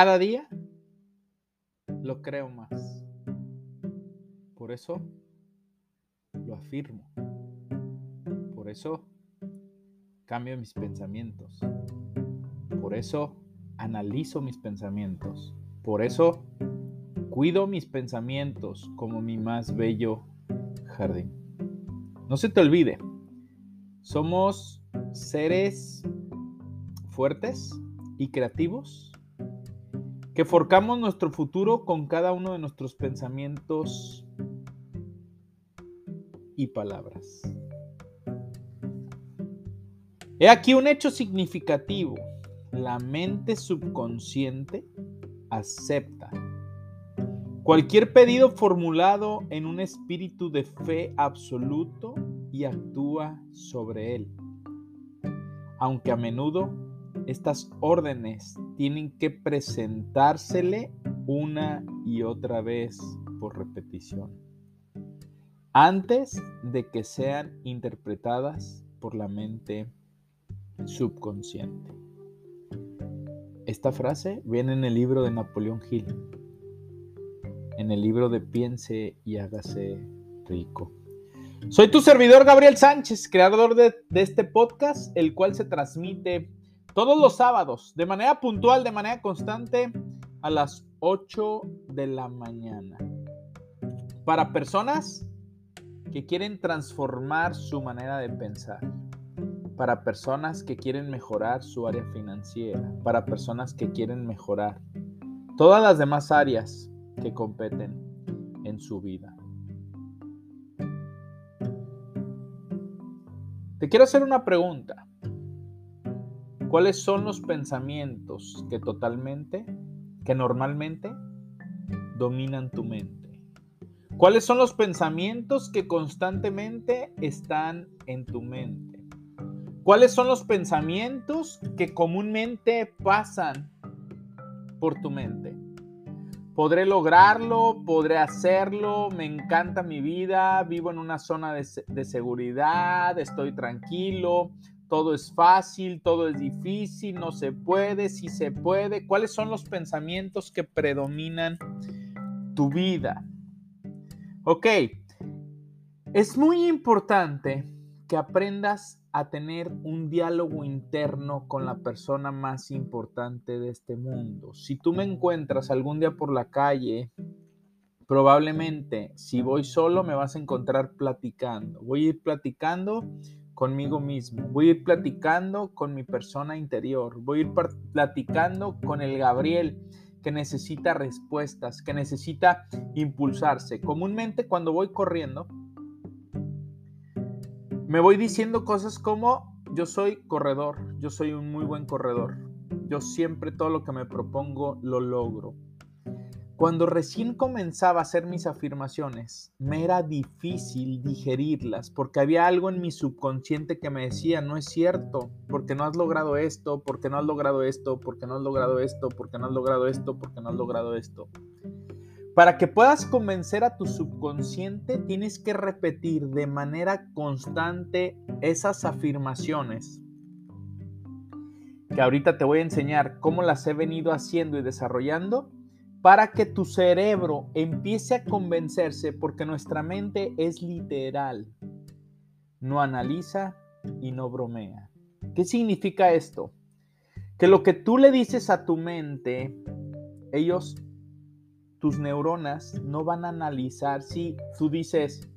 Cada día lo creo más. Por eso lo afirmo. Por eso cambio mis pensamientos. Por eso analizo mis pensamientos. Por eso cuido mis pensamientos como mi más bello jardín. No se te olvide, somos seres fuertes y creativos que forcamos nuestro futuro con cada uno de nuestros pensamientos y palabras. He aquí un hecho significativo. La mente subconsciente acepta cualquier pedido formulado en un espíritu de fe absoluto y actúa sobre él, aunque a menudo estas órdenes tienen que presentársele una y otra vez por repetición, antes de que sean interpretadas por la mente subconsciente. Esta frase viene en el libro de Napoleón Hill, en el libro de Piense y hágase rico. Soy tu servidor Gabriel Sánchez, creador de, de este podcast, el cual se transmite todos los sábados, de manera puntual, de manera constante, a las 8 de la mañana. Para personas que quieren transformar su manera de pensar, para personas que quieren mejorar su área financiera, para personas que quieren mejorar todas las demás áreas que competen en su vida. Te quiero hacer una pregunta. ¿Cuáles son los pensamientos que totalmente, que normalmente dominan tu mente? ¿Cuáles son los pensamientos que constantemente están en tu mente? ¿Cuáles son los pensamientos que comúnmente pasan por tu mente? Podré lograrlo, podré hacerlo, me encanta mi vida, vivo en una zona de, de seguridad, estoy tranquilo, todo es fácil, todo es difícil, no se puede, si se puede. ¿Cuáles son los pensamientos que predominan tu vida? Ok, es muy importante que aprendas a tener un diálogo interno con la persona más importante de este mundo. Si tú me encuentras algún día por la calle, probablemente si voy solo me vas a encontrar platicando. Voy a ir platicando conmigo mismo, voy a ir platicando con mi persona interior, voy a ir platicando con el Gabriel que necesita respuestas, que necesita impulsarse. Comúnmente cuando voy corriendo, me voy diciendo cosas como, yo soy corredor, yo soy un muy buen corredor, yo siempre todo lo que me propongo lo logro. Cuando recién comenzaba a hacer mis afirmaciones, me era difícil digerirlas porque había algo en mi subconsciente que me decía, no es cierto, porque no has logrado esto, porque no has logrado esto, porque no has logrado esto, porque no has logrado esto, porque no has logrado esto. Para que puedas convencer a tu subconsciente, tienes que repetir de manera constante esas afirmaciones que ahorita te voy a enseñar cómo las he venido haciendo y desarrollando para que tu cerebro empiece a convencerse, porque nuestra mente es literal, no analiza y no bromea. ¿Qué significa esto? Que lo que tú le dices a tu mente, ellos, tus neuronas, no van a analizar si tú dices,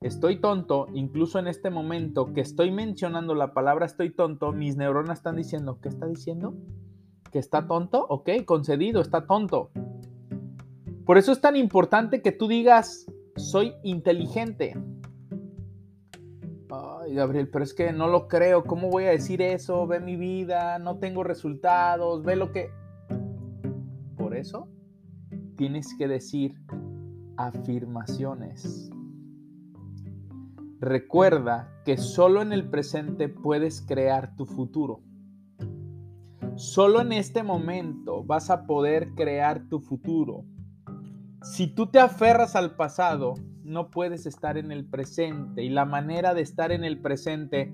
estoy tonto, incluso en este momento que estoy mencionando la palabra estoy tonto, mis neuronas están diciendo, ¿qué está diciendo? Que está tonto, ok, concedido, está tonto. Por eso es tan importante que tú digas, soy inteligente. Ay, Gabriel, pero es que no lo creo. ¿Cómo voy a decir eso? Ve mi vida, no tengo resultados, ve lo que... Por eso tienes que decir afirmaciones. Recuerda que solo en el presente puedes crear tu futuro. Solo en este momento vas a poder crear tu futuro. Si tú te aferras al pasado, no puedes estar en el presente. Y la manera de estar en el presente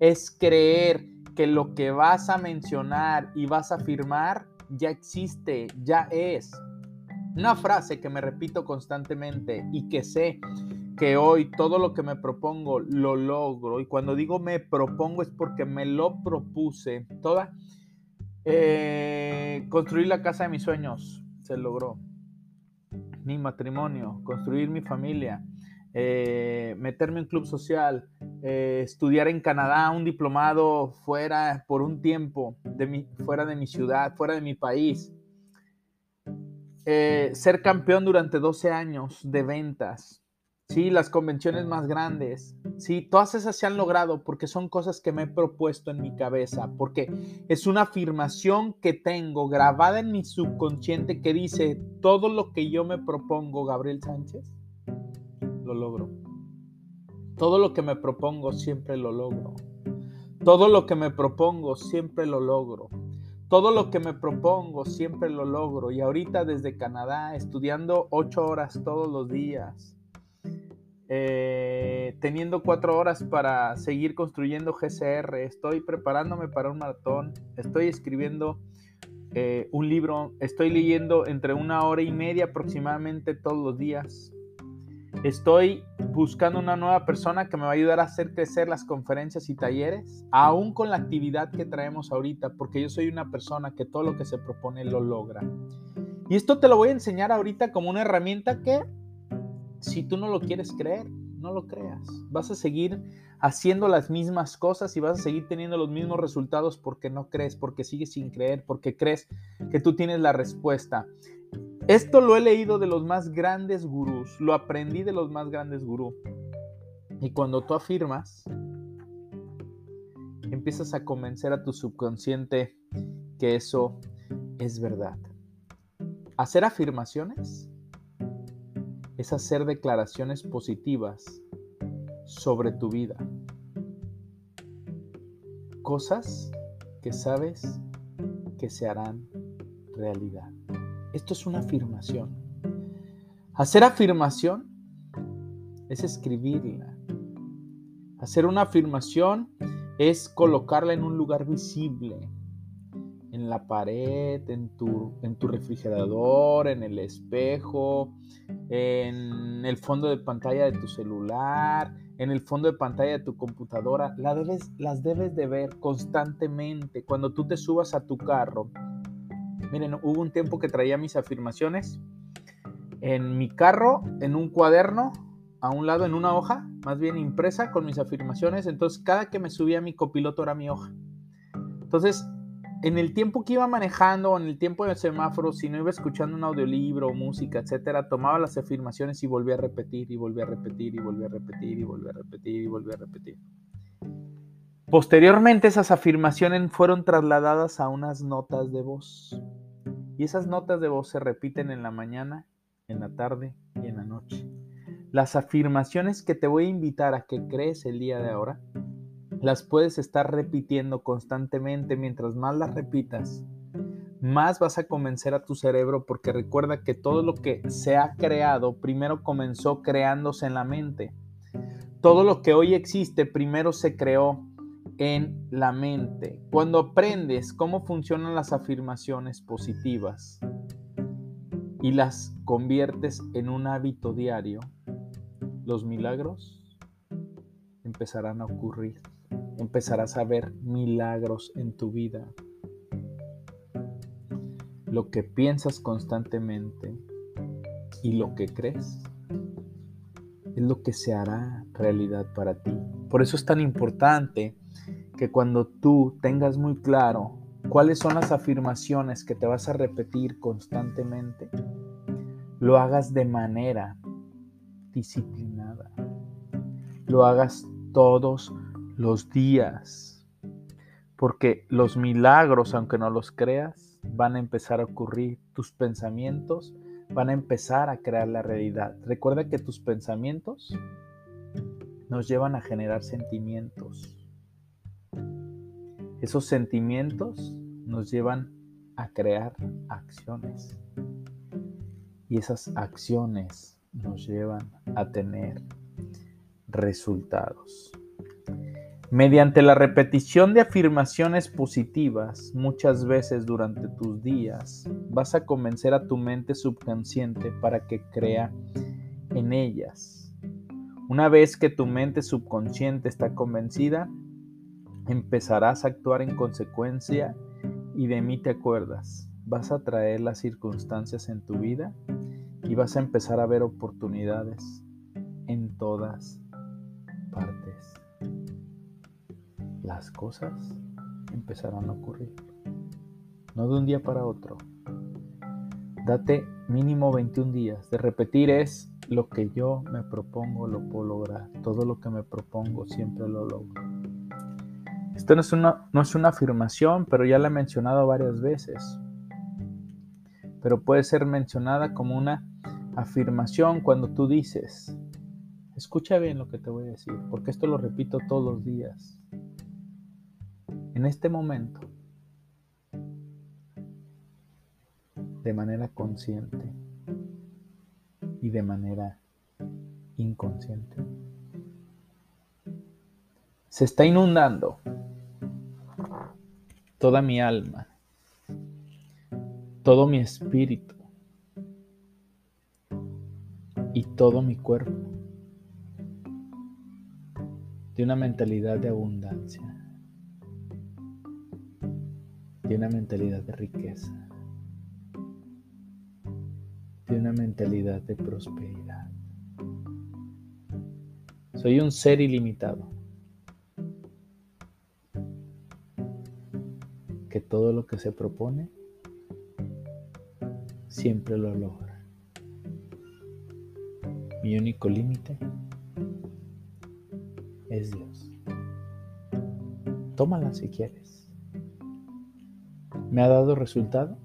es creer que lo que vas a mencionar y vas a afirmar ya existe, ya es. Una frase que me repito constantemente y que sé que hoy todo lo que me propongo lo logro. Y cuando digo me propongo es porque me lo propuse. Toda eh, construir la casa de mis sueños se logró. Mi matrimonio, construir mi familia, eh, meterme en club social, eh, estudiar en Canadá, un diplomado fuera por un tiempo, de mi, fuera de mi ciudad, fuera de mi país. Ser campeón durante 12 años de ventas, sí, las convenciones más grandes, sí, todas esas se han logrado porque son cosas que me he propuesto en mi cabeza, porque es una afirmación que tengo grabada en mi subconsciente que dice, todo lo que yo me propongo, Gabriel Sánchez, lo logro. Todo lo que me propongo, siempre lo logro. Todo lo que me propongo, siempre lo logro. Todo lo que me propongo siempre lo logro y ahorita desde Canadá estudiando ocho horas todos los días, eh, teniendo cuatro horas para seguir construyendo GCR, estoy preparándome para un maratón, estoy escribiendo eh, un libro, estoy leyendo entre una hora y media aproximadamente todos los días. Estoy buscando una nueva persona que me va a ayudar a hacer crecer las conferencias y talleres, aún con la actividad que traemos ahorita, porque yo soy una persona que todo lo que se propone lo logra. Y esto te lo voy a enseñar ahorita como una herramienta que, si tú no lo quieres creer, no lo creas. Vas a seguir haciendo las mismas cosas y vas a seguir teniendo los mismos resultados porque no crees, porque sigues sin creer, porque crees que tú tienes la respuesta. Esto lo he leído de los más grandes gurús, lo aprendí de los más grandes gurús. Y cuando tú afirmas, empiezas a convencer a tu subconsciente que eso es verdad. Hacer afirmaciones es hacer declaraciones positivas sobre tu vida. Cosas que sabes que se harán realidad. Esto es una afirmación. Hacer afirmación es escribirla. Hacer una afirmación es colocarla en un lugar visible, en la pared, en tu, en tu refrigerador, en el espejo, en el fondo de pantalla de tu celular, en el fondo de pantalla de tu computadora. debes, las debes de ver constantemente. Cuando tú te subas a tu carro, Miren, hubo un tiempo que traía mis afirmaciones en mi carro, en un cuaderno, a un lado en una hoja, más bien impresa con mis afirmaciones. Entonces, cada que me subía mi copiloto era mi hoja. Entonces, en el tiempo que iba manejando en el tiempo del semáforo, si no iba escuchando un audiolibro, música, etcétera, tomaba las afirmaciones y volvía a repetir y volvía a repetir y volvía a repetir y volvía a repetir y volvía a repetir. Posteriormente esas afirmaciones fueron trasladadas a unas notas de voz. Y esas notas de voz se repiten en la mañana, en la tarde y en la noche. Las afirmaciones que te voy a invitar a que crees el día de ahora, las puedes estar repitiendo constantemente. Mientras más las repitas, más vas a convencer a tu cerebro porque recuerda que todo lo que se ha creado primero comenzó creándose en la mente. Todo lo que hoy existe primero se creó en la mente. Cuando aprendes cómo funcionan las afirmaciones positivas y las conviertes en un hábito diario, los milagros empezarán a ocurrir. Empezarás a ver milagros en tu vida. Lo que piensas constantemente y lo que crees es lo que se hará realidad para ti. Por eso es tan importante que cuando tú tengas muy claro cuáles son las afirmaciones que te vas a repetir constantemente, lo hagas de manera disciplinada. Lo hagas todos los días. Porque los milagros, aunque no los creas, van a empezar a ocurrir. Tus pensamientos van a empezar a crear la realidad. Recuerda que tus pensamientos nos llevan a generar sentimientos. Esos sentimientos nos llevan a crear acciones. Y esas acciones nos llevan a tener resultados. Mediante la repetición de afirmaciones positivas muchas veces durante tus días, vas a convencer a tu mente subconsciente para que crea en ellas. Una vez que tu mente subconsciente está convencida, empezarás a actuar en consecuencia y de mí te acuerdas. Vas a traer las circunstancias en tu vida y vas a empezar a ver oportunidades en todas partes. Las cosas empezarán a ocurrir. No de un día para otro. Date mínimo 21 días. De repetir es lo que yo me propongo lo puedo lograr. Todo lo que me propongo siempre lo logro. Esto no es una, no es una afirmación, pero ya la he mencionado varias veces. Pero puede ser mencionada como una afirmación cuando tú dices, escucha bien lo que te voy a decir, porque esto lo repito todos los días. En este momento, de manera consciente y de manera inconsciente, se está inundando toda mi alma, todo mi espíritu y todo mi cuerpo de una mentalidad de abundancia, de una mentalidad de riqueza, de una mentalidad de prosperidad. Soy un ser ilimitado que todo lo que se propone siempre lo logra. Mi único límite es Dios. Tómala si quieres. ¿Me ha dado resultado?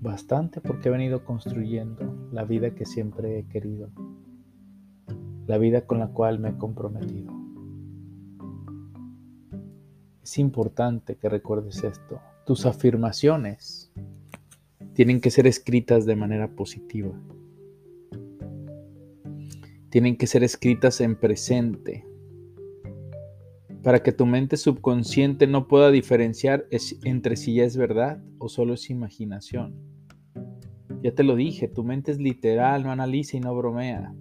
Bastante porque he venido construyendo la vida que siempre he querido, la vida con la cual me he comprometido. Es importante que recuerdes esto. Tus afirmaciones tienen que ser escritas de manera positiva tienen que ser escritas en presente para que tu mente subconsciente no pueda diferenciar entre si ya es verdad o solo es imaginación. Ya te lo dije, tu mente es literal, no analiza y no bromea.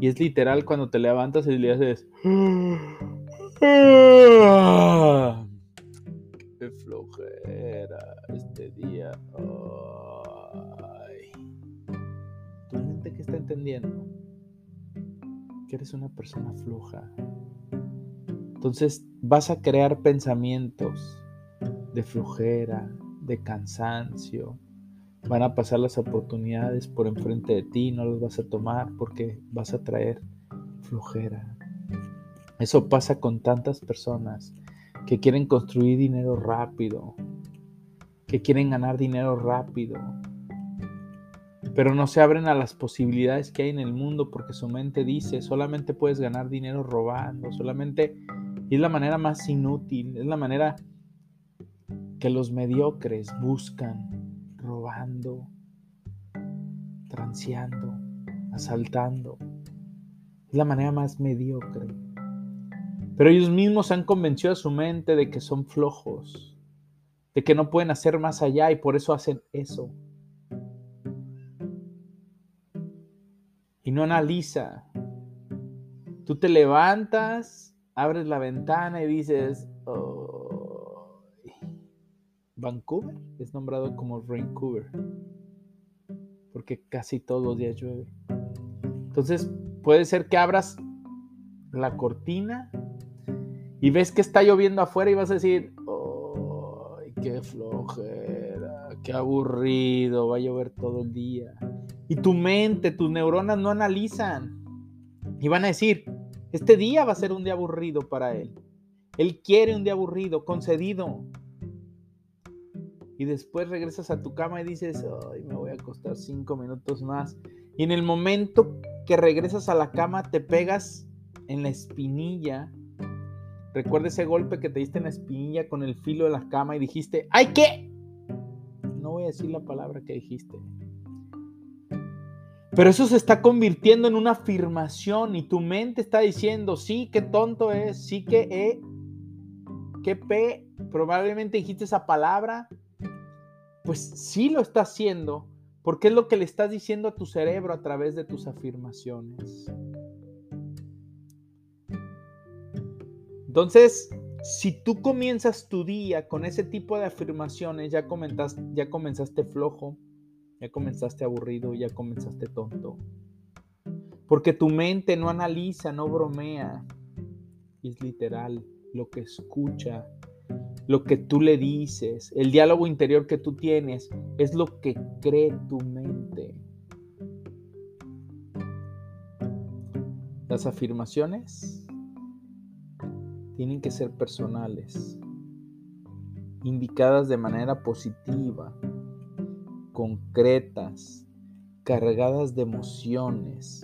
Y es literal cuando te levantas y le haces... ¡Qué flojera este día! ¿Tu mente qué está entendiendo? eres una persona floja. Entonces vas a crear pensamientos de flojera, de cansancio. Van a pasar las oportunidades por enfrente de ti, no las vas a tomar porque vas a traer flojera. Eso pasa con tantas personas que quieren construir dinero rápido, que quieren ganar dinero rápido, pero no se abren a las posibilidades que hay en el mundo porque su mente dice, solamente puedes ganar dinero robando, solamente es la manera más inútil, es la manera que los mediocres buscan, robando, transeando, asaltando. Es la manera más mediocre. Pero ellos mismos han convencido a su mente de que son flojos, de que no pueden hacer más allá y por eso hacen eso. y no analiza. Tú te levantas, abres la ventana y dices, Vancouver es nombrado como Vancouver, porque casi todos los días llueve. Entonces puede ser que abras la cortina y ves que está lloviendo afuera y vas a decir, ¡ay, qué flojera! ¡Qué aburrido! Va a llover todo el día. Y tu mente, tus neuronas no analizan. Y van a decir, este día va a ser un día aburrido para él. Él quiere un día aburrido, concedido. Y después regresas a tu cama y dices, ay, me voy a acostar cinco minutos más. Y en el momento que regresas a la cama te pegas en la espinilla. Recuerda ese golpe que te diste en la espinilla con el filo de la cama y dijiste, ¡ay qué! No voy a decir la palabra que dijiste. Pero eso se está convirtiendo en una afirmación y tu mente está diciendo, sí, qué tonto es, sí que E, qué P, probablemente dijiste esa palabra. Pues sí lo está haciendo, porque es lo que le estás diciendo a tu cerebro a través de tus afirmaciones. Entonces, si tú comienzas tu día con ese tipo de afirmaciones, ya, ya comenzaste flojo, ya comenzaste aburrido, ya comenzaste tonto. Porque tu mente no analiza, no bromea. es literal lo que escucha, lo que tú le dices, el diálogo interior que tú tienes, es lo que cree tu mente. Las afirmaciones tienen que ser personales, indicadas de manera positiva, concretas, cargadas de emociones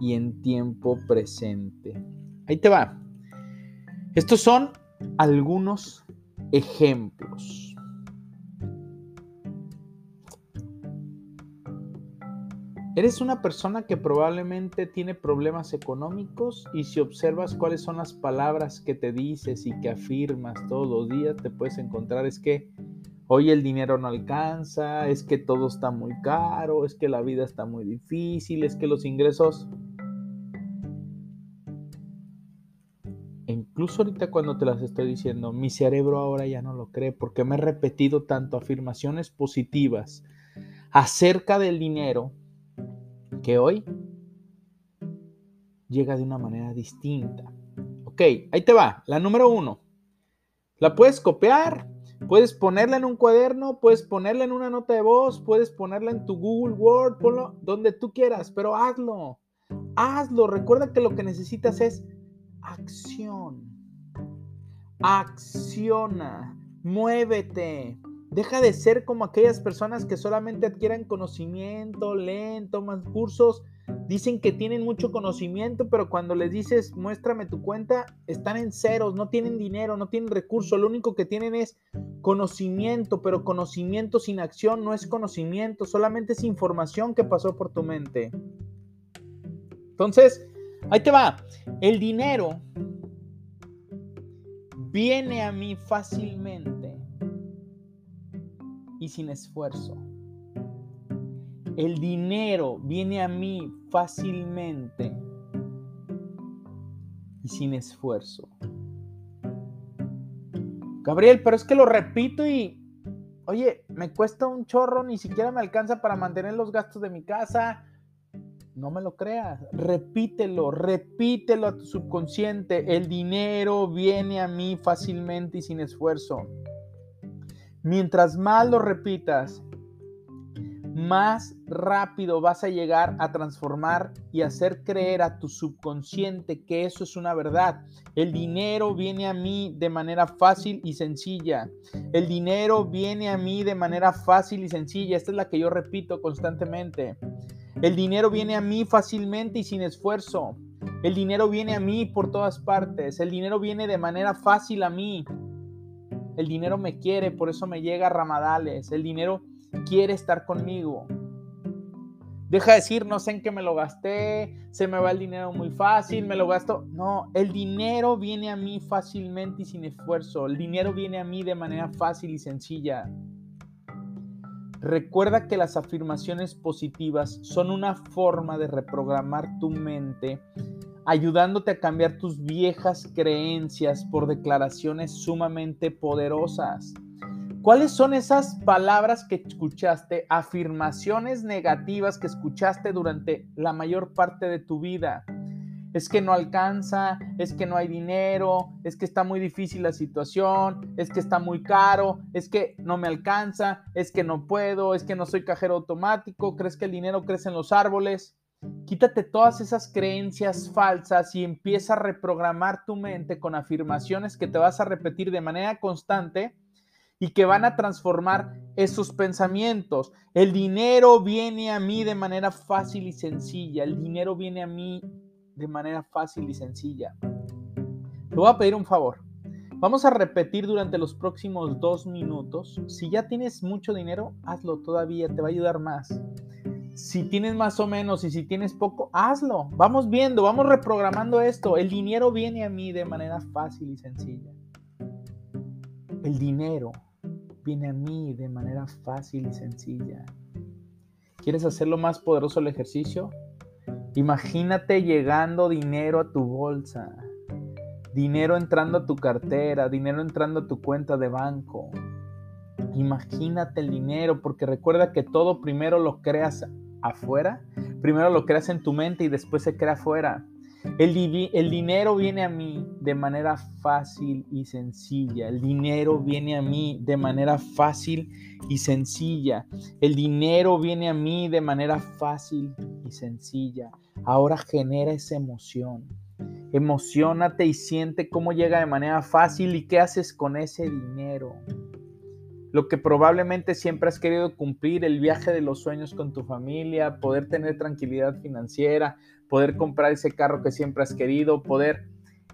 y en tiempo presente. Ahí te va. Estos son algunos ejemplos. Eres una persona que probablemente tiene problemas económicos y si observas cuáles son las palabras que te dices y que afirmas todos los días, te puedes encontrar es que Hoy el dinero no alcanza, es que todo está muy caro, es que la vida está muy difícil, es que los ingresos... Incluso ahorita cuando te las estoy diciendo, mi cerebro ahora ya no lo cree porque me he repetido tanto afirmaciones positivas acerca del dinero que hoy llega de una manera distinta. Ok, ahí te va. La número uno. La puedes copiar, Puedes ponerla en un cuaderno, puedes ponerla en una nota de voz, puedes ponerla en tu Google Word, ponlo donde tú quieras, pero hazlo. Hazlo. Recuerda que lo que necesitas es acción. Acciona. Muévete. Deja de ser como aquellas personas que solamente adquieren conocimiento, leen, toman cursos Dicen que tienen mucho conocimiento, pero cuando les dices muéstrame tu cuenta, están en ceros, no tienen dinero, no tienen recursos, lo único que tienen es conocimiento, pero conocimiento sin acción no es conocimiento, solamente es información que pasó por tu mente. Entonces, ahí te va, el dinero viene a mí fácilmente y sin esfuerzo. El dinero viene a mí fácilmente y sin esfuerzo. Gabriel, pero es que lo repito y, oye, me cuesta un chorro, ni siquiera me alcanza para mantener los gastos de mi casa. No me lo creas, repítelo, repítelo a tu subconsciente. El dinero viene a mí fácilmente y sin esfuerzo. Mientras más lo repitas, más rápido vas a llegar a transformar y hacer creer a tu subconsciente que eso es una verdad. El dinero viene a mí de manera fácil y sencilla. El dinero viene a mí de manera fácil y sencilla. Esta es la que yo repito constantemente. El dinero viene a mí fácilmente y sin esfuerzo. El dinero viene a mí por todas partes. El dinero viene de manera fácil a mí. El dinero me quiere, por eso me llega a ramadales. El dinero quiere estar conmigo. Deja de decir, no sé en qué me lo gasté, se me va el dinero muy fácil, me lo gasto. No, el dinero viene a mí fácilmente y sin esfuerzo. El dinero viene a mí de manera fácil y sencilla. Recuerda que las afirmaciones positivas son una forma de reprogramar tu mente, ayudándote a cambiar tus viejas creencias por declaraciones sumamente poderosas. ¿Cuáles son esas palabras que escuchaste, afirmaciones negativas que escuchaste durante la mayor parte de tu vida? Es que no alcanza, es que no hay dinero, es que está muy difícil la situación, es que está muy caro, es que no me alcanza, es que no puedo, es que no soy cajero automático, crees que el dinero crece en los árboles. Quítate todas esas creencias falsas y empieza a reprogramar tu mente con afirmaciones que te vas a repetir de manera constante y que van a transformar esos pensamientos. El dinero viene a mí de manera fácil y sencilla. El dinero viene a mí de manera fácil y sencilla. Te voy a pedir un favor. Vamos a repetir durante los próximos dos minutos. Si ya tienes mucho dinero, hazlo todavía, te va a ayudar más. Si tienes más o menos y si tienes poco, hazlo. Vamos viendo, vamos reprogramando esto. El dinero viene a mí de manera fácil y sencilla. El dinero viene a mí de manera fácil y sencilla. ¿Quieres hacerlo más poderoso el ejercicio? Imagínate llegando dinero a tu bolsa dinero entrando a tu cartera, dinero entrando a tu cuenta de banco. Imagínate el dinero, porque recuerda que todo primero lo creas afuera, primero lo creas en tu mente y después se crea afuera. El, dinero viene a mí de manera fácil y sencilla. El dinero viene a mí de manera fácil y sencilla. El dinero viene a mí de manera fácil y sencilla. Ahora genera esa emoción emocionate y siente cómo llega de manera fácil y qué haces con ese dinero. Lo que probablemente siempre has querido cumplir, el viaje de los sueños con tu familia, poder tener tranquilidad financiera, poder comprar ese carro que siempre has querido, poder...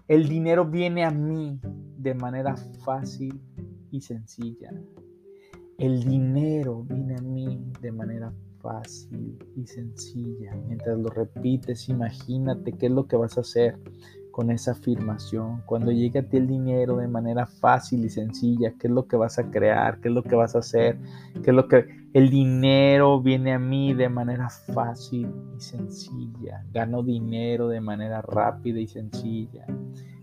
El dinero viene a mí de manera fácil y sencilla. El dinero viene a mí de manera fácil y sencilla. Mientras lo repites, imagínate qué es lo que vas a hacer con esa afirmación. Cuando llegue a ti el dinero de manera fácil y sencilla, qué es lo que vas a crear, qué es lo que vas a hacer, qué es lo que el dinero viene a mí de manera fácil y sencilla. Gano dinero de manera rápida y sencilla.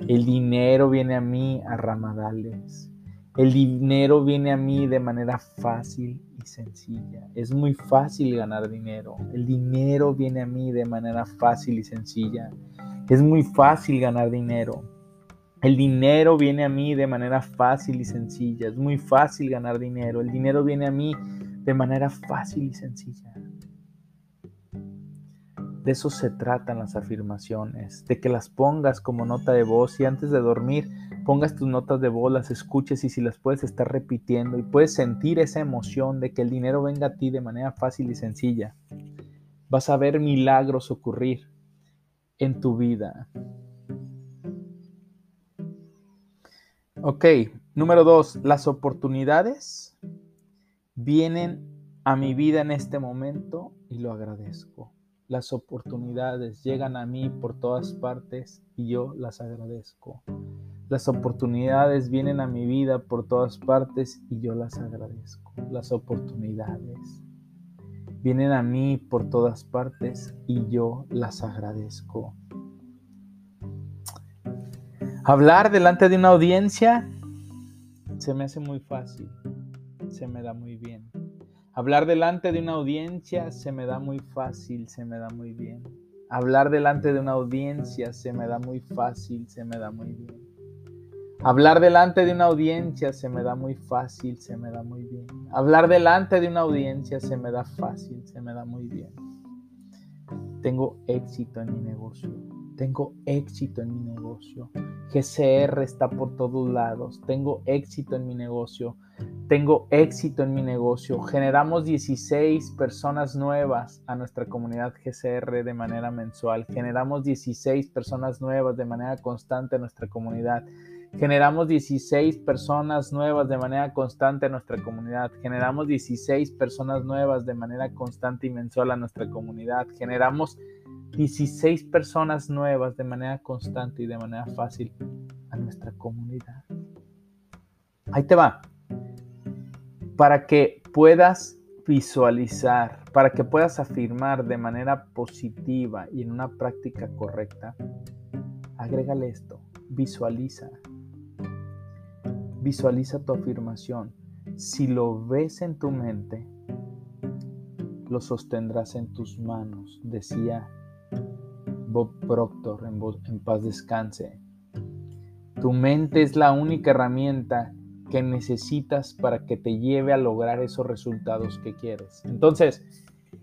El dinero viene a mí a ramadales. El dinero viene a mí de manera fácil y sencilla. Es muy fácil ganar dinero. El dinero viene a mí de manera fácil y sencilla. Es muy fácil ganar dinero. El dinero viene a mí de manera fácil y sencilla. Es muy fácil ganar dinero. El dinero viene a mí de manera fácil y sencilla. De eso se tratan las afirmaciones, de que las pongas como nota de voz y antes de dormir pongas tus notas de voz, las escuches y si las puedes estar repitiendo y puedes sentir esa emoción de que el dinero venga a ti de manera fácil y sencilla. Vas a ver milagros ocurrir en tu vida. Ok, número dos, las oportunidades vienen a mi vida en este momento y lo agradezco. Las oportunidades llegan a mí por todas partes y yo las agradezco. Las oportunidades vienen a mi vida por todas partes y yo las agradezco. Las oportunidades vienen a mí por todas partes y yo las agradezco. Hablar delante de una audiencia se me hace muy fácil, se me da muy bien. Hablar delante de una audiencia se me da muy fácil, se me da muy bien. Hablar delante de una audiencia se me da muy fácil, se me da muy bien. Hablar delante de una audiencia se me da muy fácil, se me da muy bien. Hablar delante de una audiencia se me da fácil, se me da muy bien. Tengo éxito en mi negocio. Tengo éxito en mi negocio. GCR está por todos lados. Tengo éxito en mi negocio. Tengo éxito en mi negocio. Generamos 16 personas nuevas a nuestra comunidad GCR de manera mensual. Generamos 16 personas nuevas de manera constante a nuestra comunidad. Generamos 16 personas nuevas de manera constante en nuestra comunidad. Generamos 16 personas nuevas de manera constante y mensual a nuestra comunidad. Generamos 16 personas nuevas de manera constante y de manera fácil a nuestra comunidad. Ahí te va. Para que puedas visualizar, para que puedas afirmar de manera positiva y en una práctica correcta, agrégale esto, visualiza. Visualiza tu afirmación. Si lo ves en tu mente, lo sostendrás en tus manos, decía Bob Proctor en, paz descanse. Tu mente es la única herramienta que necesitas para que te lleve a lograr esos resultados que quieres. Entonces,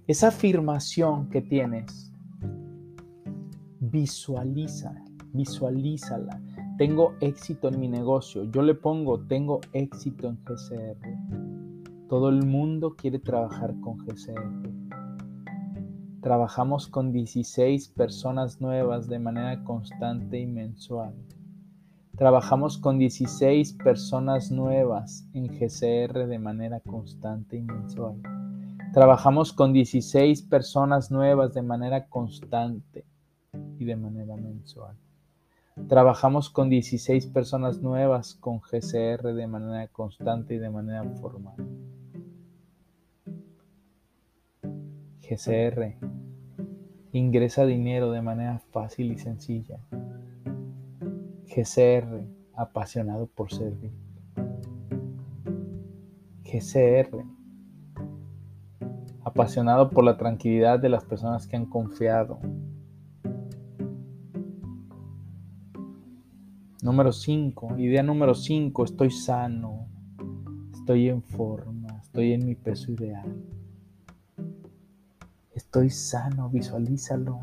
esa afirmación que tienes visualiza, visualízala. Tengo éxito en mi negocio. Yo le pongo, tengo éxito en GCR. Todo el mundo quiere trabajar con GCR. Trabajamos con 16 personas nuevas de manera constante y mensual. Trabajamos con 16 personas nuevas en GCR de manera constante y mensual. Trabajamos con 16 personas nuevas de manera constante y de manera mensual. Trabajamos con 16 personas nuevas con GCR de manera constante y de manera formal. GCR ingresa dinero de manera fácil y sencilla. GCR apasionado por servir. GCR apasionado por la tranquilidad de las personas que han confiado Número 5, idea número 5, estoy sano, estoy en forma, estoy en mi peso ideal. Estoy sano, visualízalo.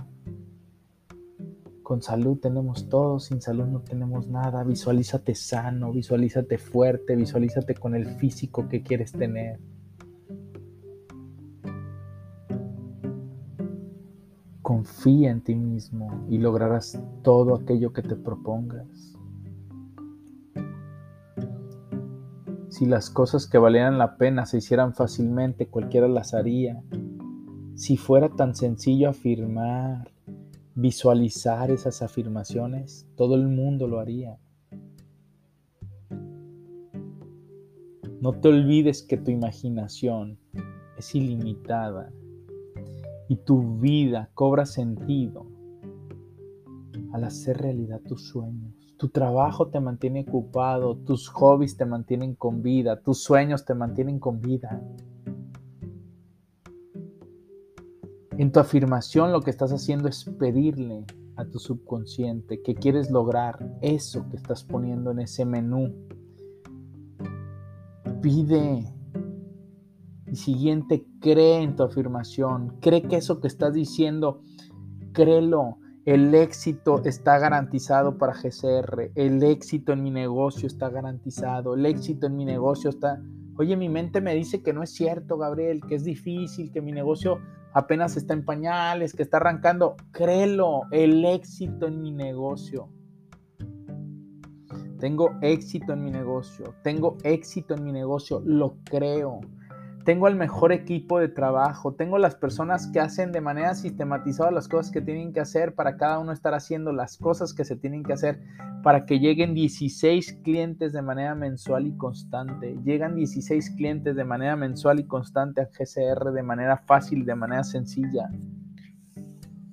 Con salud tenemos todo, sin salud no tenemos nada. Visualízate sano, visualízate fuerte, visualízate con el físico que quieres tener. Confía en ti mismo y lograrás todo aquello que te propongas. Si las cosas que valieran la pena se hicieran fácilmente, cualquiera las haría. Si fuera tan sencillo afirmar, visualizar esas afirmaciones, todo el mundo lo haría. No te olvides que tu imaginación es ilimitada y tu vida cobra sentido al hacer realidad tus sueños. Tu trabajo te mantiene ocupado, tus hobbies te mantienen con vida, tus sueños te mantienen con vida. En tu afirmación lo que estás haciendo es pedirle a tu subconsciente que quieres lograr eso que estás poniendo en ese menú. Pide. Y siguiente, cree en tu afirmación. Cree que eso que estás diciendo, créelo. El éxito está garantizado para GCR. El éxito en mi negocio está garantizado. El éxito en mi negocio está... Oye, mi mente me dice que no es cierto, Gabriel, que es difícil, que mi negocio apenas está en pañales, que está arrancando. Créelo, el éxito en mi negocio. Tengo éxito en mi negocio. Tengo éxito en mi negocio. Lo creo tengo el mejor equipo de trabajo, tengo las personas que hacen de manera sistematizada las cosas que tienen que hacer para cada uno estar haciendo las cosas que se tienen que hacer para que lleguen 16 clientes de manera mensual y constante. Llegan 16 clientes de manera mensual y constante a GCR de manera fácil, de manera sencilla.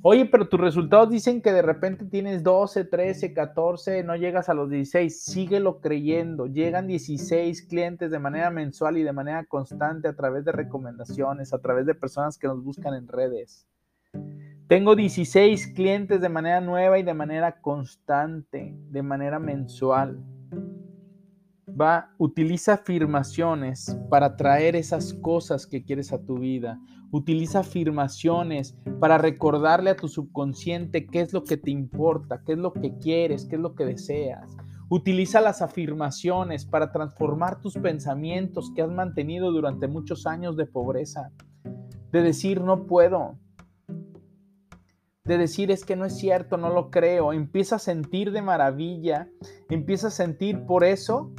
Oye, pero tus resultados dicen que de repente tienes 12, 13, 14, no llegas a los 16. Síguelo creyendo. Llegan 16 clientes de manera mensual y de manera constante a través de recomendaciones, a través de personas que nos buscan en redes. Tengo 16 clientes de manera nueva y de manera constante, de manera mensual va, utiliza afirmaciones para traer esas cosas que quieres a tu vida. Utiliza afirmaciones para recordarle a tu subconsciente qué es lo que te importa, qué es lo que quieres, qué es lo que deseas. Utiliza las afirmaciones para transformar tus pensamientos que has mantenido durante muchos años de pobreza. De decir no puedo. De decir es que no es cierto, no lo creo. Empieza a sentir de maravilla. Empieza a sentir por eso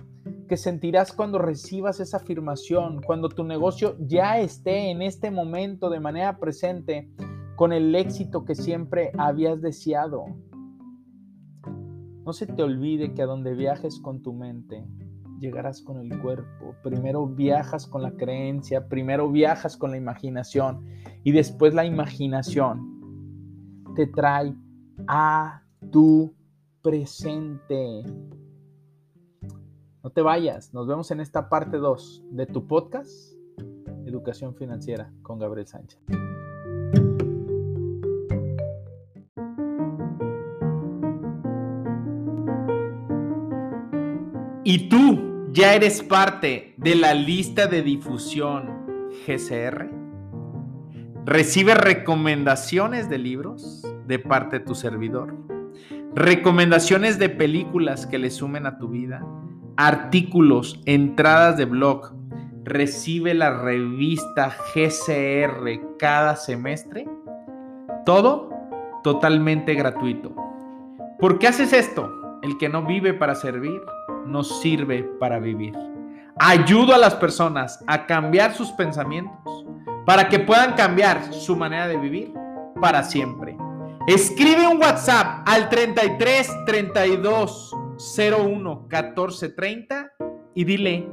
que sentirás cuando recibas esa afirmación, cuando tu negocio ya esté en este momento de manera presente con el éxito que siempre habías deseado. No se te olvide que a donde viajes con tu mente, llegarás con el cuerpo. Primero viajas con la creencia, primero viajas con la imaginación y después la imaginación te trae a tu presente. No te vayas, nos vemos en esta parte 2 de tu podcast, Educación Financiera con Gabriel Sánchez. ¿Y tú ya eres parte de la lista de difusión GCR? ¿Recibe recomendaciones de libros? de parte de tu servidor. Recomendaciones de películas que le sumen a tu vida. Artículos, entradas de blog. Recibe la revista GCR cada semestre. Todo totalmente gratuito. ¿Por qué haces esto? El que no vive para servir, no sirve para vivir. Ayudo a las personas a cambiar sus pensamientos para que puedan cambiar su manera de vivir para siempre. Escribe un WhatsApp al 33 32 01 14 30 y dile,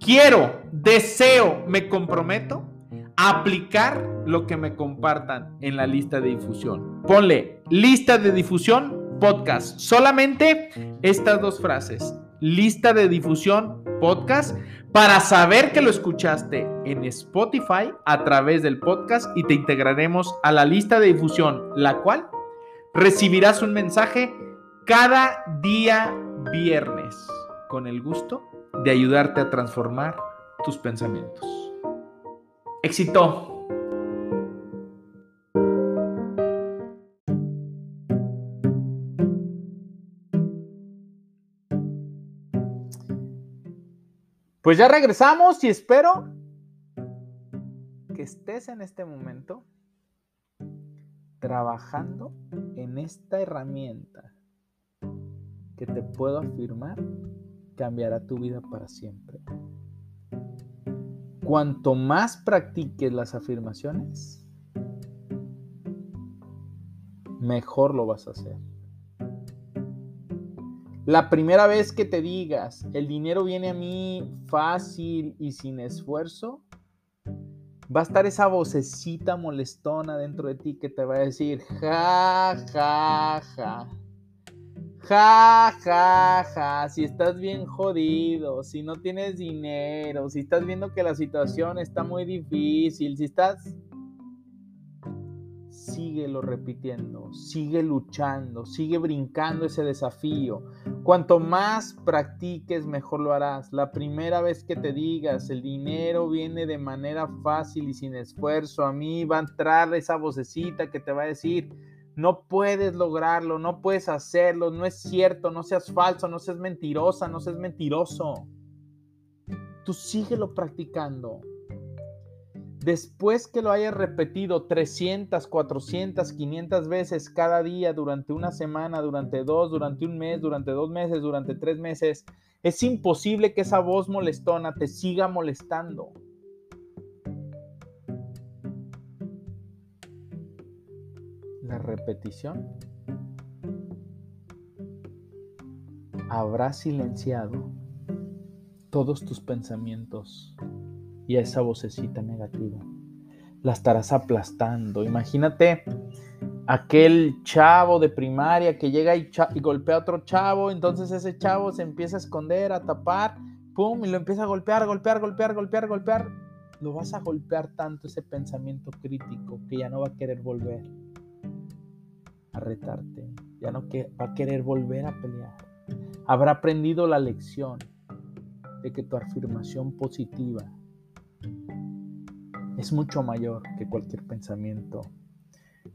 quiero, deseo, me comprometo a aplicar lo que me compartan en la lista de difusión. Ponle lista de difusión podcast. Solamente estas dos frases. Lista de difusión podcast para saber que lo escuchaste en Spotify a través del podcast y te integraremos a la lista de difusión, la cual recibirás un mensaje cada día viernes con el gusto de ayudarte a transformar tus pensamientos. Éxito. Pues ya regresamos y espero que estés en este momento trabajando en esta herramienta que te puedo afirmar cambiará tu vida para siempre. Cuanto más practiques las afirmaciones, mejor lo vas a hacer. La primera vez que te digas, el dinero viene a mí fácil y sin esfuerzo, va a estar esa vocecita molestona dentro de ti que te va a decir, ja, ja, ja. Ja, ja, ja, si estás bien jodido, si no tienes dinero, si estás viendo que la situación está muy difícil, si estás síguelo repitiendo, sigue luchando, sigue brincando ese desafío. Cuanto más practiques, mejor lo harás. La primera vez que te digas, el dinero viene de manera fácil y sin esfuerzo, a mí va a entrar esa vocecita que te va a decir, no puedes lograrlo, no puedes hacerlo, no es cierto, no seas falso, no seas mentirosa, no seas mentiroso. Tú síguelo practicando. Después que lo hayas repetido 300, 400, 500 veces cada día durante una semana, durante dos, durante un mes, durante dos meses, durante tres meses, es imposible que esa voz molestona te siga molestando. La repetición habrá silenciado todos tus pensamientos y esa vocecita negativa. La estarás aplastando. Imagínate aquel chavo de primaria que llega y, golpea a otro chavo, entonces ese chavo se empieza a esconder, a tapar, pum, y lo empieza a golpear, golpear, golpear, golpear, golpear. Lo vas a golpear tanto ese pensamiento crítico que ya no va a querer volver a retarte, ya no va a querer volver a pelear. Habrá aprendido la lección de que tu afirmación positiva es mucho mayor que cualquier pensamiento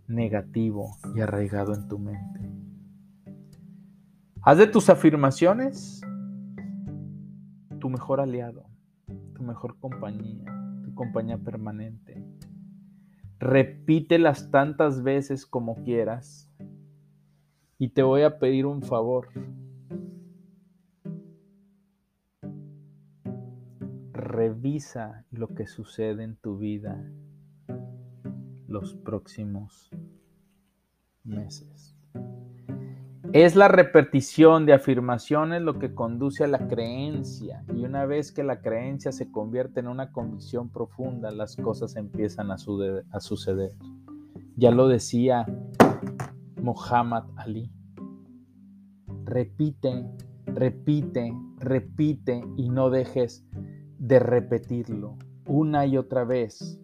negativo y arraigado en tu mente. Haz de tus afirmaciones tu mejor aliado, tu mejor compañía, tu compañía permanente. Repítelas tantas veces como quieras. Y te voy a pedir un favor. revisa lo que sucede en tu vida los próximos meses. Es la repetición de afirmaciones lo que conduce a la creencia y una vez que la creencia se convierte en una convicción profunda, las cosas empiezan a, suceder. Ya lo decía Muhammad Ali. Repite, repite, repite y no dejes de repetirlo una y otra vez.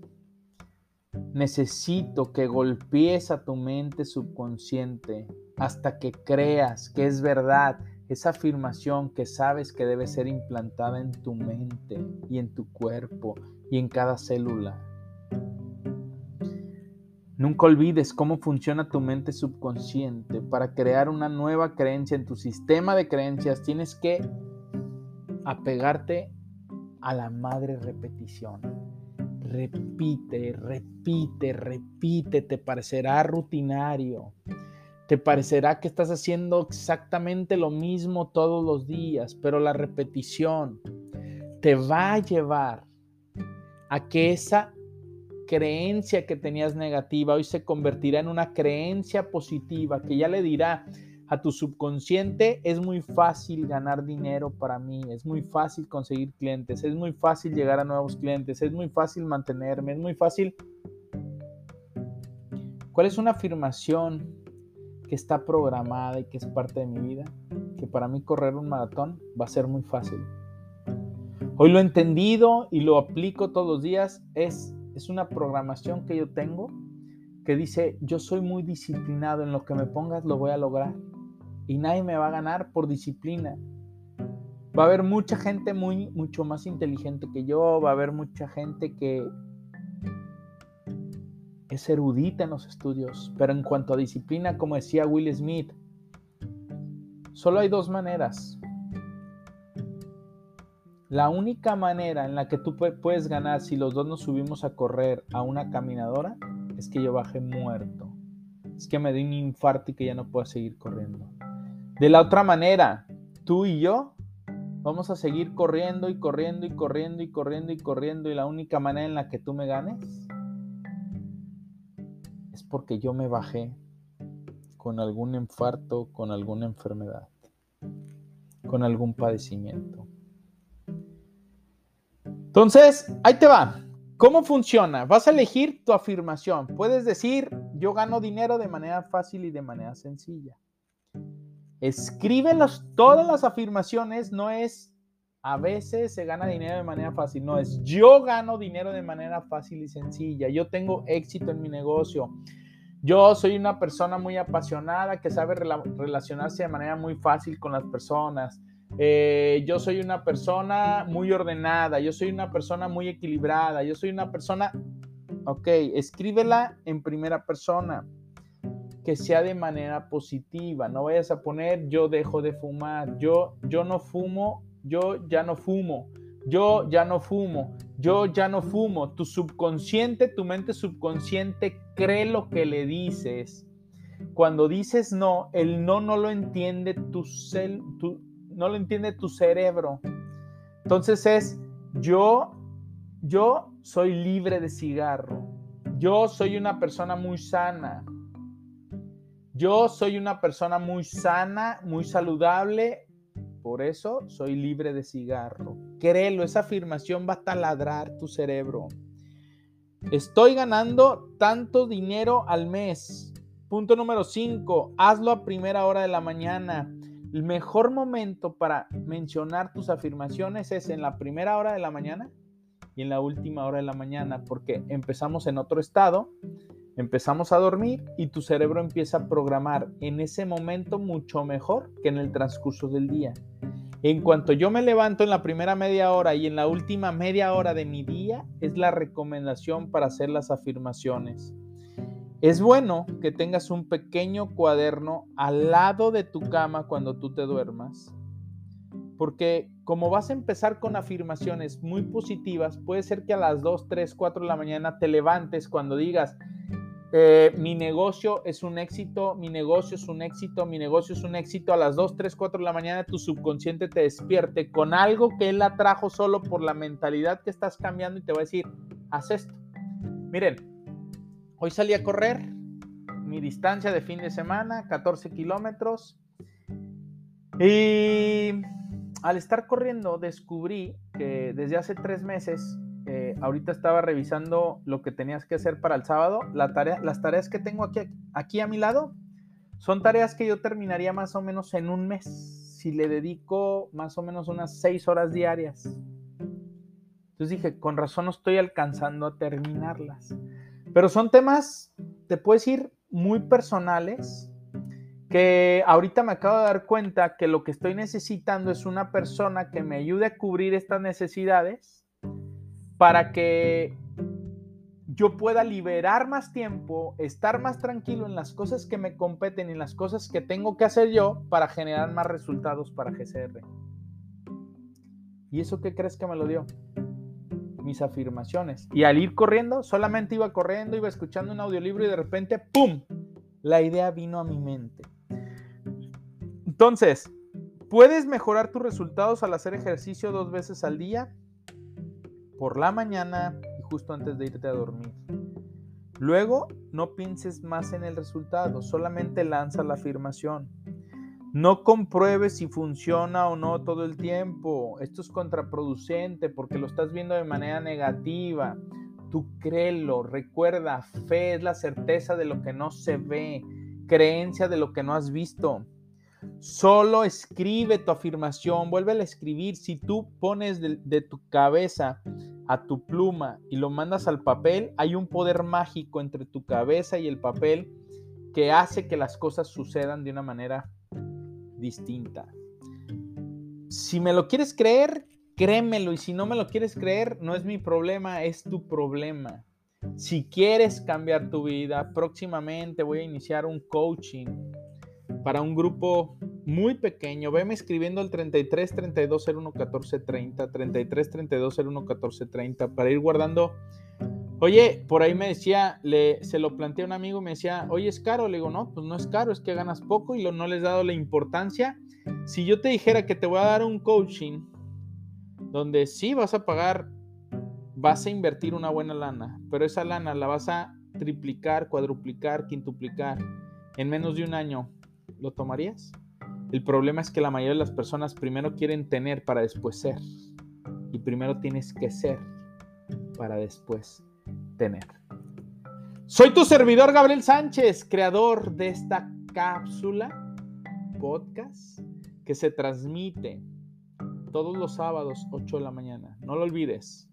Necesito que golpees a tu mente subconsciente hasta que creas que es verdad esa afirmación que sabes que debe ser implantada en tu mente y en tu cuerpo y en cada célula. Nunca olvides cómo funciona tu mente subconsciente. Para crear una nueva creencia en tu sistema de creencias tienes que apegarte a la madre repetición. Repite, repite, repite. Te parecerá rutinario. Te parecerá que estás haciendo exactamente lo mismo todos los días, pero la repetición te va a llevar a que esa creencia que tenías negativa hoy se convertirá en una creencia positiva que ya le dirá a tu subconsciente, es muy fácil ganar dinero para mí, es muy fácil conseguir clientes, es muy fácil llegar a nuevos clientes, es muy fácil mantenerme, es muy fácil. ¿Cuál es una afirmación que está programada y que es parte de mi vida? Que para mí correr un maratón va a ser muy fácil. Hoy lo he entendido y lo aplico todos los días, es es una programación que yo tengo que dice, yo soy muy disciplinado, en lo que me pongas lo voy a lograr. Y nadie me va a ganar por disciplina. Va a haber mucha gente muy, mucho más inteligente que yo, va a haber mucha gente que es erudita en los estudios, pero en cuanto a disciplina, como decía Will Smith, solo hay dos maneras. La única manera en la que tú puedes ganar si los dos nos subimos a correr a una caminadora es que yo baje muerto. Es que me dé un infarto y que ya no pueda seguir corriendo. De la otra manera, tú y yo vamos a seguir corriendo y corriendo y corriendo y corriendo y corriendo y la única manera en la que tú me ganes es porque yo me bajé con algún infarto, con alguna enfermedad, con algún padecimiento. Entonces, ahí te va. ¿Cómo funciona? Vas a elegir tu afirmación. Puedes decir, yo gano dinero de manera fácil y de manera sencilla. Escríbelas todas las afirmaciones, no es a veces se gana dinero de manera fácil, no es yo gano dinero de manera fácil y sencilla, yo tengo éxito en mi negocio, yo soy una persona muy apasionada que sabe relacionarse de manera muy fácil con las personas, eh, yo soy una persona muy ordenada, yo soy una persona muy equilibrada, yo soy una persona, ok, escríbela en primera persona, que sea de manera positiva, no vayas a poner yo dejo de fumar, yo, yo no fumo, yo ya no fumo, yo ya no fumo, yo ya no fumo, tu subconsciente, tu mente subconsciente cree lo que le dices. Cuando dices no, el no no lo entiende tu, cel, tu, no lo entiende tu cerebro. Entonces es, yo, yo soy libre de cigarro. Yo soy una persona muy sana. Yo soy una persona muy sana, muy saludable. Por eso soy libre de cigarro. Créelo, esa afirmación va a taladrar tu cerebro. Estoy ganando tanto dinero al mes. Punto número 5. Hazlo a primera hora de la mañana. El mejor momento para mencionar tus afirmaciones es en la primera hora de la mañana y en la última hora de la mañana, porque empezamos en otro estado, empezamos a dormir y tu cerebro empieza a programar en ese momento mucho mejor que en el transcurso del día. En cuanto yo me levanto en la primera media hora y en la última media hora de mi día, es la recomendación para hacer las afirmaciones. Es bueno que tengas un pequeño cuaderno al lado de tu cama cuando tú te duermas, porque como vas a empezar con afirmaciones muy positivas, puede ser que a las 2, 3, 4 de la mañana te levantes cuando digas, eh, mi negocio es un éxito, mi negocio es un éxito, mi negocio es un éxito. A las 2, 3, 4 de la mañana tu subconsciente te despierte con algo que él atrajo solo por la mentalidad que estás cambiando y te va a decir, haz esto. Miren, Hoy salí a correr mi distancia de fin de semana, 14 kilómetros. Y al estar corriendo descubrí que desde hace tres meses, eh, ahorita estaba revisando lo que tenías que hacer para el sábado. Las tareas que tengo aquí, aquí a mi lado son tareas que yo terminaría más o menos en un mes si le dedico más o menos unas seis horas diarias. Entonces dije, con razón no estoy alcanzando a terminarlas. Pero son temas, te puedes decir, muy personales, que ahorita me acabo de dar cuenta que lo que estoy necesitando es una persona que me ayude a cubrir estas necesidades para que yo pueda liberar más tiempo, estar más tranquilo en las cosas que me competen y en las cosas que tengo que hacer yo para generar más resultados para GCR. ¿Y eso qué crees que me lo dio? Mis afirmaciones. Y al ir corriendo, solamente iba corriendo, iba escuchando un audiolibro y de repente, ¡pum! La idea vino a mi mente. Entonces, ¿puedes mejorar tus resultados al hacer ejercicio dos veces al día? Por la mañana y justo antes de irte a dormir. Luego, no pienses más en el resultado, solamente lanza la afirmación. No compruebes si funciona o no todo el tiempo. Esto es contraproducente porque lo estás viendo de manera negativa. Tú créelo, recuerda, fe es la certeza de lo que no se ve, creencia de lo que no has visto. Solo escribe tu afirmación, vuelve a escribir. Si tú pones de, de, tu cabeza a tu pluma y lo mandas al papel, hay un poder mágico entre tu cabeza y el papel que hace que las cosas sucedan de una manera distinta. Si me lo quieres creer, créemelo. Y si no me lo quieres creer, no es mi problema, es tu problema. Si quieres cambiar tu vida, próximamente voy a iniciar un coaching para un grupo muy pequeño. Veme escribiendo el 33 32 01 14 30, 33 32 01 14 30 para ir guardando Oye, por ahí me decía, le, se lo planteé a un amigo, me decía, oye, ¿es caro? Le digo, no, pues no es caro, es que ganas poco y lo, no les he dado la importancia. Si yo te dijera que te voy a dar un coaching donde sí vas a pagar, vas a invertir una buena lana, pero esa lana la vas a triplicar, cuadruplicar, quintuplicar en menos de un año, ¿lo tomarías? El problema es que la mayoría de las personas primero quieren tener para después ser. Y primero tienes que ser para después tener. Soy tu servidor Gabriel Sánchez, creador de esta cápsula podcast que se transmite todos los sábados 8 de la mañana. No lo olvides.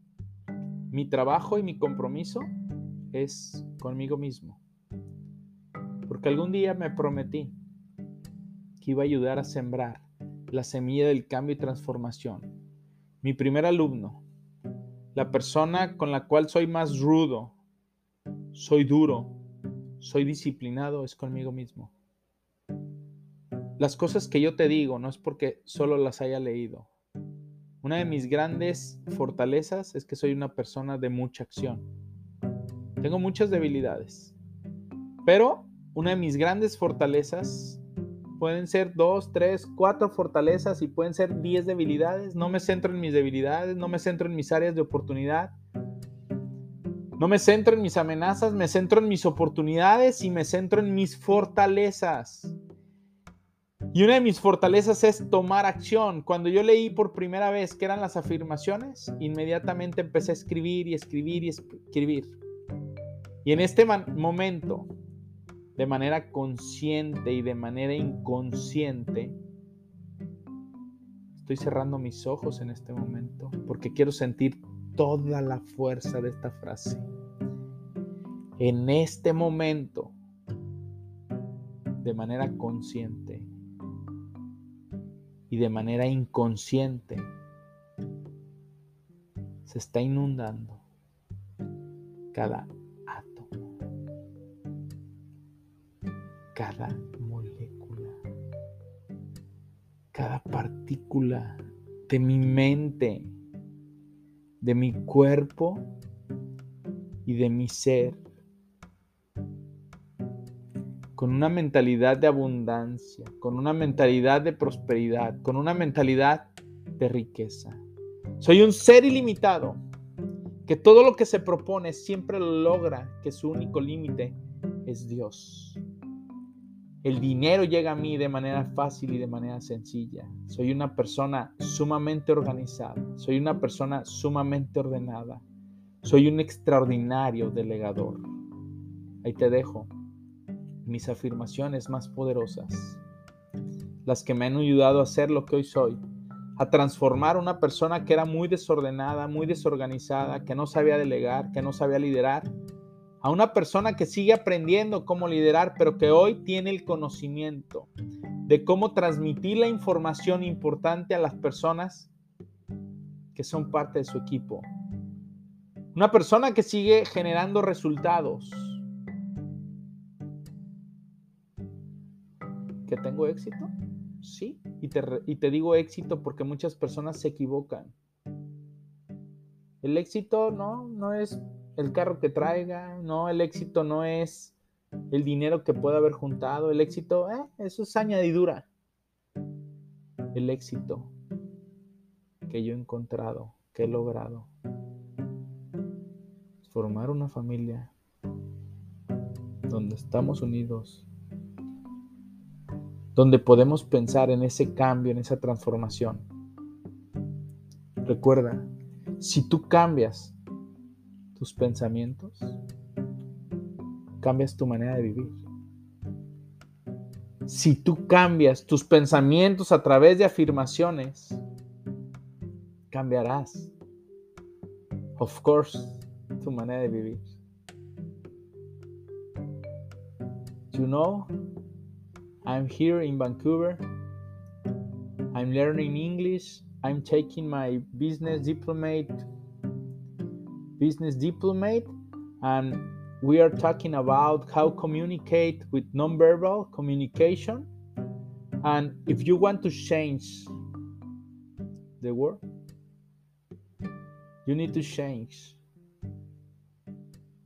Mi trabajo y mi compromiso es conmigo mismo. Porque algún día me prometí que iba a ayudar a sembrar la semilla del cambio y transformación. Mi primer alumno, la persona con la cual soy más rudo, soy duro, soy disciplinado es conmigo mismo. Las cosas que yo te digo no es porque solo las haya leído. Una de mis grandes fortalezas es que soy una persona de mucha acción. Tengo muchas debilidades, pero una de mis grandes fortalezas pueden ser dos, tres, cuatro fortalezas y pueden ser diez debilidades. No me centro en mis debilidades, no me centro en mis áreas de oportunidad. No me centro en mis amenazas, me centro en mis oportunidades y me centro en mis fortalezas. Y una de mis fortalezas es tomar acción. Cuando yo leí por primera vez qué eran las afirmaciones, inmediatamente empecé a escribir y escribir y escribir. Y en este momento de manera consciente y de manera inconsciente, estoy cerrando mis ojos en este momento porque quiero sentir toda la fuerza de esta frase. En este momento, de manera consciente y de manera inconsciente, se está inundando cada cada molécula, cada partícula de mi mente, de mi cuerpo y de mi ser, con una mentalidad de abundancia, con una mentalidad de prosperidad, con una mentalidad de riqueza. Soy un ser ilimitado, que todo lo que se propone siempre lo logra, que su único límite es Dios. El dinero llega a mí de manera fácil y de manera sencilla. Soy una persona sumamente organizada. Soy una persona sumamente ordenada. Soy un extraordinario delegador. Ahí te dejo mis afirmaciones más poderosas. Las que me han ayudado a ser lo que hoy soy. A transformar una persona que era muy desordenada, muy desorganizada, que no sabía delegar, que no sabía liderar, a una persona que sigue aprendiendo cómo liderar, pero que hoy tiene el conocimiento de cómo transmitir la información importante a las personas que son parte de su equipo. Una persona que sigue generando resultados. ¿Que tengo éxito? Sí. Y te, y te digo éxito porque muchas personas se equivocan. El éxito no, no es el carro que traiga, no, el éxito no es el dinero que pueda haber juntado, el éxito, eh, eso es añadidura. El éxito que yo he encontrado, que he logrado, formar una familia donde estamos unidos, donde podemos pensar en ese cambio, en esa transformación. Recuerda, si tú cambias tus pensamientos, cambias tu manera de vivir. Si tú cambias tus pensamientos a través de afirmaciones, cambiarás. Of course, tu manera de vivir. You know, I'm here in Vancouver. I'm learning English. I'm taking my business diplomate business diplomat, and we are talking about how communicate with nonverbal communication and if you want to change the world you need to change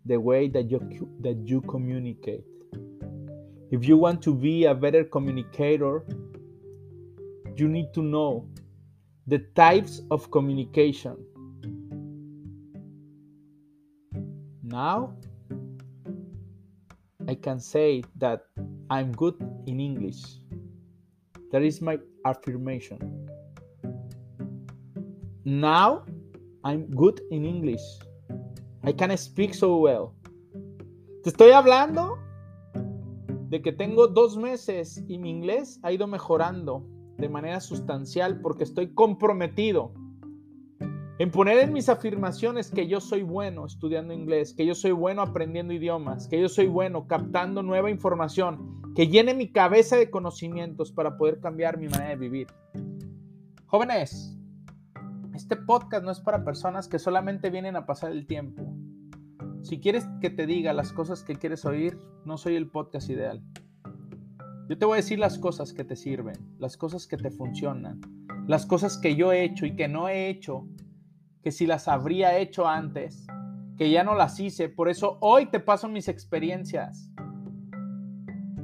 the way that you that you communicate. If you want to be a better communicator, you need to know the types of communication. Now, I can say that I'm good in English. That is my affirmation. Now, I'm good in English. I can speak so well. Te estoy hablando de que tengo dos meses y mi inglés ha ido mejorando de manera sustancial porque estoy comprometido en poner en mis afirmaciones que yo soy bueno estudiando inglés, que yo soy bueno aprendiendo idiomas, que yo soy bueno captando nueva información, que llene mi cabeza de conocimientos para poder cambiar mi manera de vivir. Jóvenes, este podcast no es para personas que solamente vienen a pasar el tiempo. Si quieres que te diga las cosas que quieres oír, no soy el podcast ideal. Yo te voy a decir las cosas que te sirven, las cosas que te funcionan, las cosas que yo he hecho y que no he hecho, que si las habría hecho antes, que ya no las hice. Por eso hoy te paso mis experiencias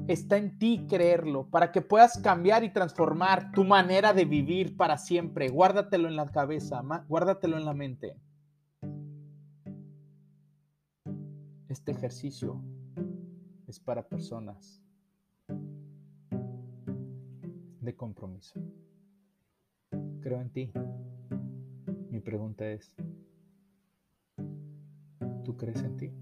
está en ti creerlo para que puedas cambiar y transformar tu manera de vivir para siempre. Guárdatelo en la cabeza, guárdatelo en la mente. Este ejercicio es para personas de compromiso. Creo en ti. Pregunta es, ¿tú crees en ti?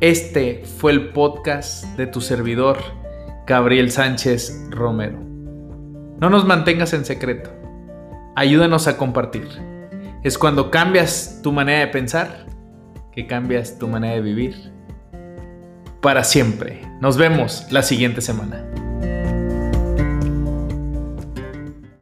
Este fue el podcast de tu servidor, Gabriel Sánchez Romero. No nos mantengas en secreto. Ayúdanos a compartir. Es cuando cambias tu manera de pensar que cambias tu manera de vivir para siempre. Nos vemos la siguiente semana.